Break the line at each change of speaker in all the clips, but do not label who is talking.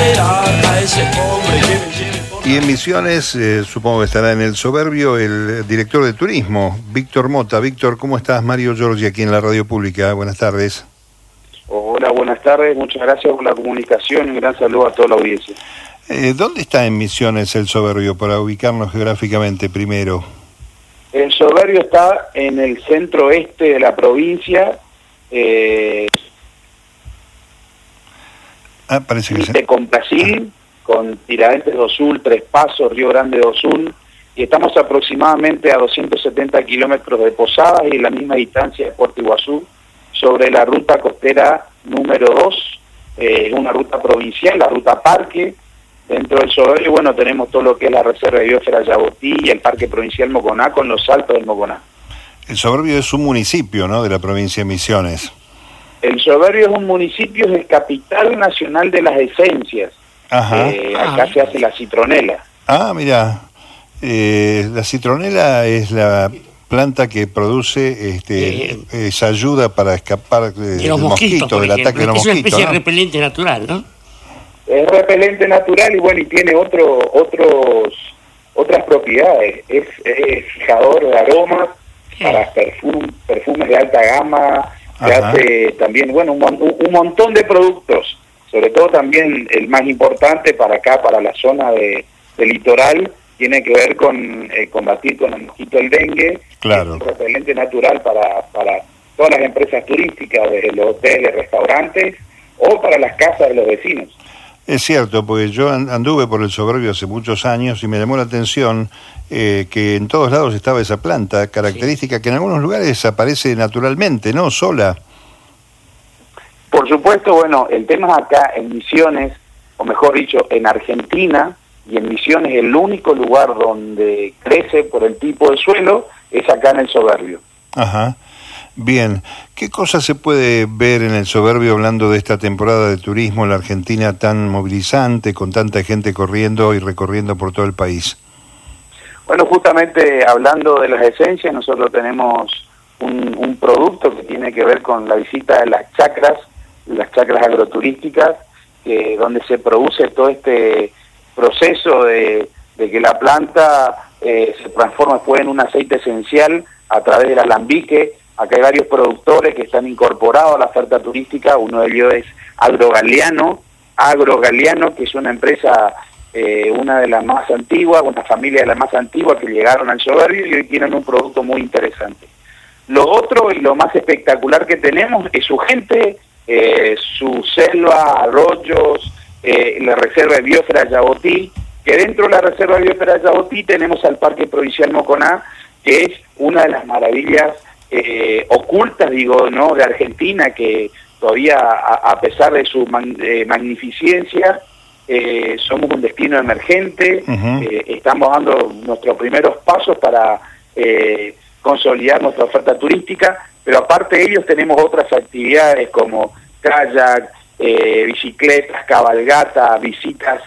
esperar a ese hombre que me lleve por
Y en Misiones, eh, supongo que estará en el soberbio el director de turismo, Víctor Mota. Víctor, ¿cómo estás? Mario Giorgi aquí en la radio pública. Buenas tardes.
Hola, buenas tardes. Muchas gracias por la comunicación y un gran saludo a toda la audiencia.
Eh, ¿Dónde está en Misiones el soberbio para ubicarnos geográficamente primero?
El soberbio está en el centro este de la provincia, eh,
Ah, parece que
con Tiradentes do Sul, Tres Pasos, Río Grande do Sul, y estamos aproximadamente a 270 kilómetros de Posadas y la misma distancia de Puerto Iguazú, sobre la ruta costera número 2, eh, una ruta provincial, la ruta Parque. Dentro del soberbio, bueno, tenemos todo lo que es la Reserva de Biosfera Yabotí y el Parque Provincial Moconá con los saltos del Moconá.
El soberbio es un municipio, ¿no?, de la provincia de Misiones.
El Soberbio es un municipio, es el capital nacional de las esencias.
Ajá.
Eh, acá se hace la citronela.
Ah, mira, eh, la citronela es la planta que produce este,
Eh,
esa ayuda para escapar de-
de
del
los mosquitos,
del ataque de los
que es una
mosquitos.
especie
¿no?
de repelente natural, ¿no?
Es repelente natural y bueno, y tiene otro, otros, otras propiedades. Es, es fijador de aromas para perfum- perfumes de alta gama. Se hace también, bueno, un, un montón de productos. Sobre todo también el más importante para acá, para la zona de, del litoral, tiene que ver con eh, combatir con el mosquito del dengue.
Claro.
Es un repelente natural para, para todas las empresas turísticas, desde los hoteles, restaurantes o para las casas de los vecinos.
Es cierto, porque yo an- anduve por el soberbio hace muchos años y me llamó la atención eh, que en todos lados estaba esa planta característica que en algunos lugares aparece naturalmente, ¿no? Sola.
Por supuesto, bueno, el tema acá en Misiones, o mejor dicho, en Argentina, y en Misiones el único lugar donde crece por el tipo de suelo es acá en el Soberbio.
Ajá. Bien, ¿qué cosas se puede ver en el soberbio hablando de esta temporada de turismo en la Argentina tan movilizante, con tanta gente corriendo y recorriendo por todo el país?
Bueno, justamente hablando de las esencias, nosotros tenemos un, producto que tiene que ver con la visita de las chacras, las chacras agroturísticas, que, donde se produce todo este proceso de, de que la planta eh, se transforma después en un aceite esencial a través del alambique. Acá hay varios productores que están incorporados a la oferta turística, uno de ellos es Agrogaleano, Agrogaleano, que es una empresa eh, una de las más antiguas, una familia de las más antiguas que llegaron al soberbio y hoy tienen un producto muy interesante. Lo otro y lo más espectacular que tenemos es su gente, eh, su selva, arroyos, eh, la reserva de biosfera Yabotí, que dentro de la reserva de biosfera Yabotí tenemos al Parque Provincial Moconá, que es una de las maravillas eh, ocultas, digo, ¿no?, de Argentina, que todavía, a, a pesar de su man- eh, magnificencia, eh, somos un destino emergente, eh, estamos dando nuestros primeros pasos para eh, consolidar nuestra oferta turística, pero aparte de ellos tenemos otras actividades como kayak, bicicletas, cabalgata, visitas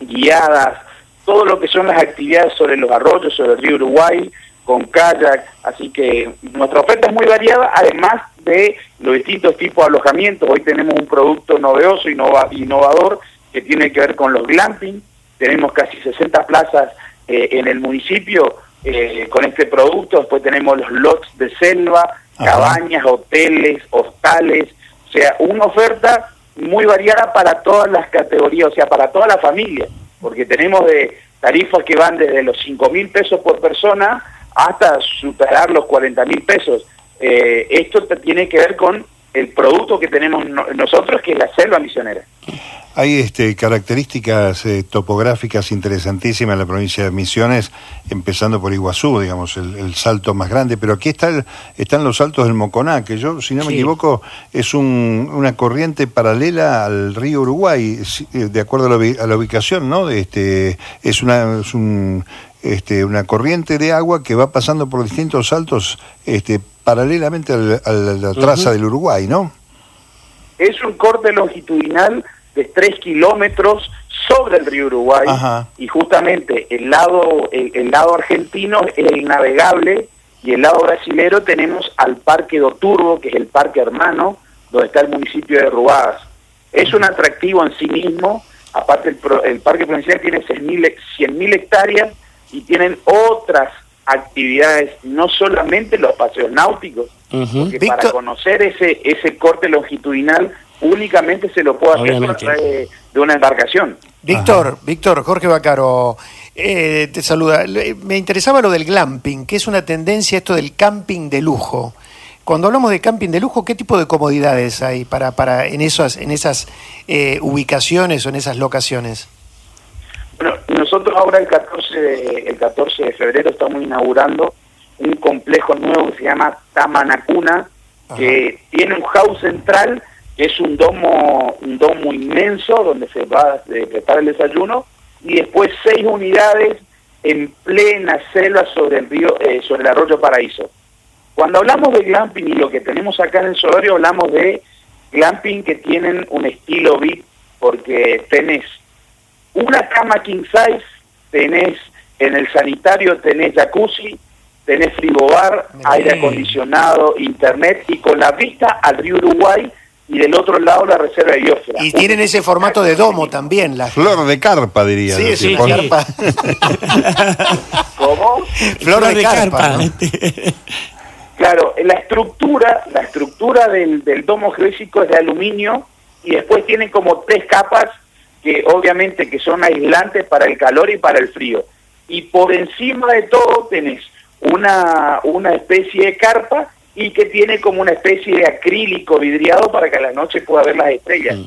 guiadas, todo lo que son las actividades sobre los arroyos, sobre el río Uruguay, con kayak, así que nuestra oferta es muy variada, además de los distintos tipos de alojamientos. Hoy tenemos un producto novedoso, innova- innovador, que tiene que ver con los glamping. Tenemos casi 60 plazas eh, en el municipio eh, con este producto. Después tenemos los lots de selva,
Ajá.
cabañas, hoteles, hostales. O sea, una oferta muy variada para todas las categorías, o sea, para toda la familia. Porque tenemos de tarifas que van desde los 5 mil pesos por persona hasta superar los 40 mil pesos. Eh, esto tiene que ver con el producto que tenemos no- nosotros, que es la selva misionera.
Hay este, características eh, topográficas interesantísimas en la provincia de Misiones, empezando por Iguazú, digamos, el, el salto más grande, pero aquí está el- están los saltos del Moconá, que yo, si no me
Sí.
equivoco, es un- una corriente paralela al río Uruguay, eh, de acuerdo a la, ubi- a la ubicación, ¿no? Este, es una, es un, este, una corriente de agua que va pasando por distintos saltos este, paralelamente al- a la traza del Uruguay, ¿no?
Es un corte longitudinal de 3 kilómetros sobre el río Uruguay
Ajá.
y justamente el lado el, el lado argentino es el navegable y el lado brasilero tenemos al Parque do Turbo, que es el parque hermano, donde está el municipio de Ruadas. Es un atractivo en sí mismo, Aparte, el, el Parque Provincial tiene 100.000 hectáreas y tienen otras actividades, no solamente los paseos náuticos, porque
Víctor-
para conocer ese ese corte longitudinal únicamente se lo puede hacer a través de, de una embarcación.
Víctor, Víctor, Jorge Bacaro, eh, te saluda. Me interesaba lo del glamping, que es una tendencia esto del camping de lujo. Cuando hablamos de camping de lujo, ¿qué tipo de comodidades hay para, para en esas, en esas eh, ubicaciones o en esas locaciones?
Bueno, nosotros ahora el 14 de, el 14 de febrero estamos inaugurando un complejo nuevo que se llama Tamanacuna, que tiene un house central, que es un domo, un domo inmenso donde se va a preparar el desayuno, y después seis unidades en plena selva sobre el río, eh, sobre el arroyo Paraíso. Cuando hablamos de glamping y lo que tenemos acá en el Soberio, hablamos de glamping que tienen un estilo VIP, porque tenés una cama king size, tenés en el sanitario, tenés jacuzzi, tenés frigobar, aire acondicionado, internet y con la vista al río Uruguay y del otro lado la reserva de biosfera.
Y tienen ese formato de domo también. La,
Flor de carpa, diría.
sí, sí, carpa.
¿Cómo?
Flor de carpa, ¿no?
Claro, la estructura, la estructura del, del domo geodésico es de aluminio y después tiene como tres capas que obviamente que son aislantes para el calor y para el frío. Y por encima de todo tenés una, una especie de carpa y que tiene como una especie de acrílico vidriado para que a la noche pueda ver las estrellas.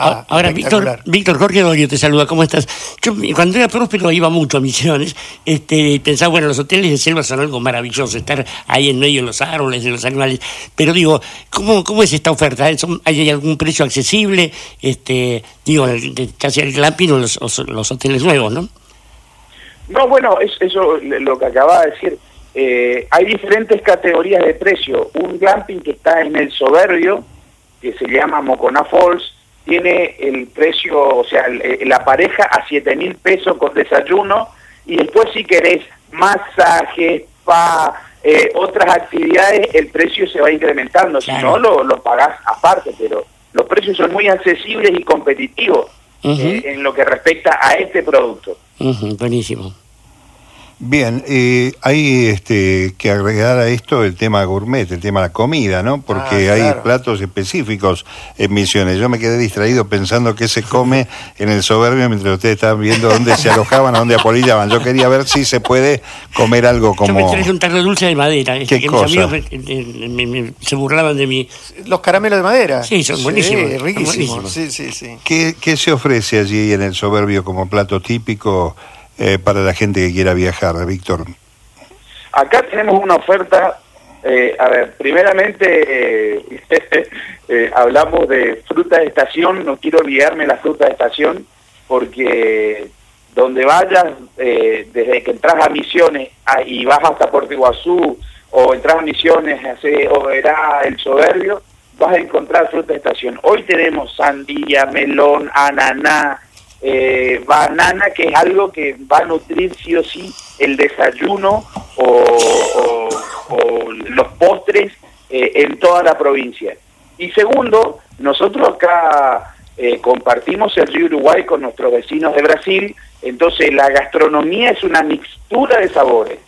Ah,
Ahora, Víctor. Víctor Jorge Dorio te saluda, ¿cómo estás? Yo cuando era próspero iba mucho a Misiones, este, pensaba, bueno, los hoteles de selva son algo maravilloso, estar ahí en medio de los árboles, de los animales, pero digo, ¿cómo, cómo es esta oferta? ¿Son- ¿Hay algún precio accesible? Este, digo, casi el glamping o los, hoteles nuevos, ¿no?
No, bueno, es, eso lo que acababa de decir. Eh, hay diferentes categorías de precio. Un glamping que está en el soberbio, que se llama Mocona Falls, tiene el precio, o sea, eh, la pareja a 7 mil pesos con desayuno y después si querés masaje, spa, eh, otras actividades, el precio se va incrementando. Si
Claro.
no, lo, lo pagás aparte, pero los precios son muy accesibles y competitivos eh, en lo que respecta a este producto.
Buenísimo.
Bien, eh, hay este, que agregar a esto el tema gourmet, el tema de la comida, ¿no? Porque
Ah,
hay platos específicos en Misiones. Yo me quedé distraído pensando qué se come en el soberbio mientras ustedes estaban viendo dónde se alojaban, a dónde apolillaban. Yo quería ver si se puede comer algo
Yo me
como...
traje un tarro de dulce de madera, este,
¿Qué
que
cosa?
mis amigos me- me- me- me- se burlaban de mí.
Los caramelos de madera.
Sí, son buenísimos, son
riquísimos.
buenísimos.
Sí, sí, sí.
¿Qué, qué se ofrece allí en el soberbio como plato típico eh, para la gente que quiera viajar, Víctor?
Acá tenemos una oferta, eh, a ver, primeramente eh, eh, hablamos de fruta de estación, no quiero olvidarme la fruta de estación, porque donde vayas, eh, desde que entras a Misiones y vas hasta Puerto Iguazú, o entras a Misiones, hace, o verá el soberbio, vas a encontrar fruta de estación. Hoy tenemos sandía, melón, ananá, eh, banana, que es algo que va a nutrir sí o sí el desayuno o, los postres eh, en toda la provincia. Y segundo, nosotros acá eh, compartimos el río Uruguay con nuestros vecinos de Brasil, entonces la gastronomía es una mixtura de sabores,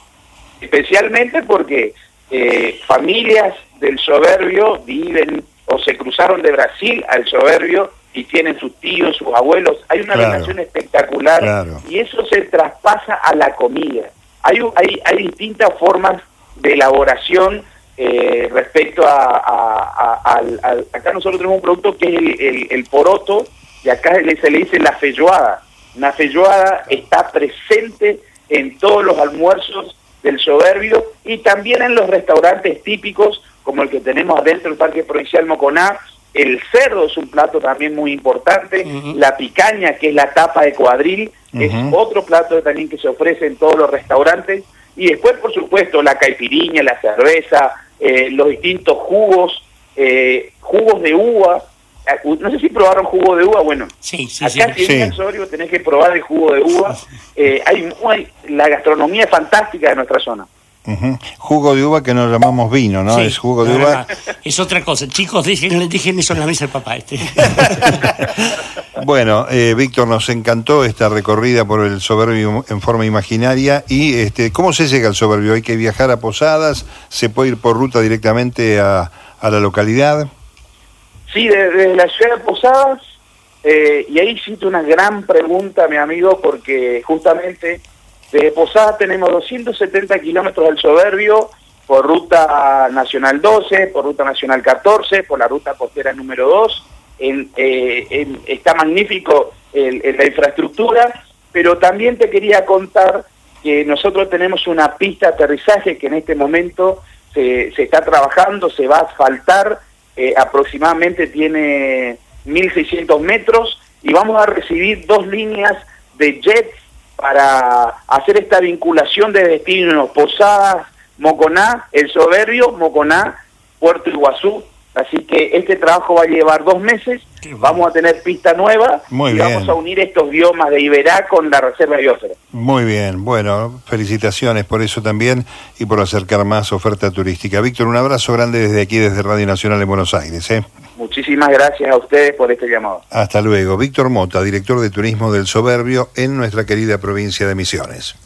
especialmente porque eh, familias del soberbio viven o se cruzaron de Brasil al soberbio y tienen sus tíos, sus abuelos. Hay una
Claro.
relación espectacular
Claro.
y eso se traspasa a la comida. Hay, hay, hay distintas formas de elaboración eh, respecto a, Acá nosotros tenemos un producto que es el, el- el poroto y acá se le, se le dice la feijoada. Una feijoada está presente en todos los almuerzos del soberbio y también en los restaurantes típicos como el que tenemos adentro del Parque Provincial Moconá. El cerdo es un plato también muy importante, la picaña, que es la tapa de cuadril, es otro plato también que se ofrece en todos los restaurantes. Y después, por supuesto, la caipiriña, la cerveza, eh, los distintos jugos, eh, jugos de uva. Eh, No sé si probaron jugo de uva, bueno,
Sí, sí, sí.
Acá si
Sí.
vienes al Soberbio tenés que probar el jugo de uva. Eh, hay muy- la gastronomía es fantástica de nuestra zona.
Jugo de uva que no llamamos vino, ¿no?
Sí,
es jugo de uva.
Es otra cosa. Chicos, dejen, dejen eso en la mesa del papá. Este.
Bueno, eh, Víctor, nos encantó esta recorrida por el soberbio en forma imaginaria. ¿Y este, cómo se llega al soberbio? ¿Hay que viajar a Posadas? ¿Se puede ir por ruta directamente a, a la localidad?
Sí, desde la ciudad de Posadas, eh, y ahí hiciste una gran pregunta, mi amigo, porque justamente desde Posadas tenemos 270 kilómetros del Soberbio por ruta nacional 12, por ruta nacional 14, por la ruta costera número 2. En, eh, en- está magnífico la infraestructura, pero también te quería contar que nosotros tenemos una pista de aterrizaje que en este momento se, se está trabajando, se va a asfaltar, eh, aproximadamente tiene 1.600 metros y vamos a recibir dos líneas de jets para hacer esta vinculación de destinos, Posadas, Moconá, El Soberbio, Moconá, Puerto Iguazú. Así que este trabajo va a llevar dos meses,
bueno.
vamos a tener pista nueva
Muy
y
bien.
vamos a unir estos biomas de Iberá con la Reserva Biosfera.
Muy bien, bueno, felicitaciones por eso también y por acercar más oferta turística. Víctor, un abrazo grande desde aquí, desde Radio Nacional en Buenos Aires. ¿eh?
Muchísimas gracias a ustedes por este llamado.
Hasta luego. Víctor Mota, director de turismo del Soberbio en nuestra querida provincia de Misiones.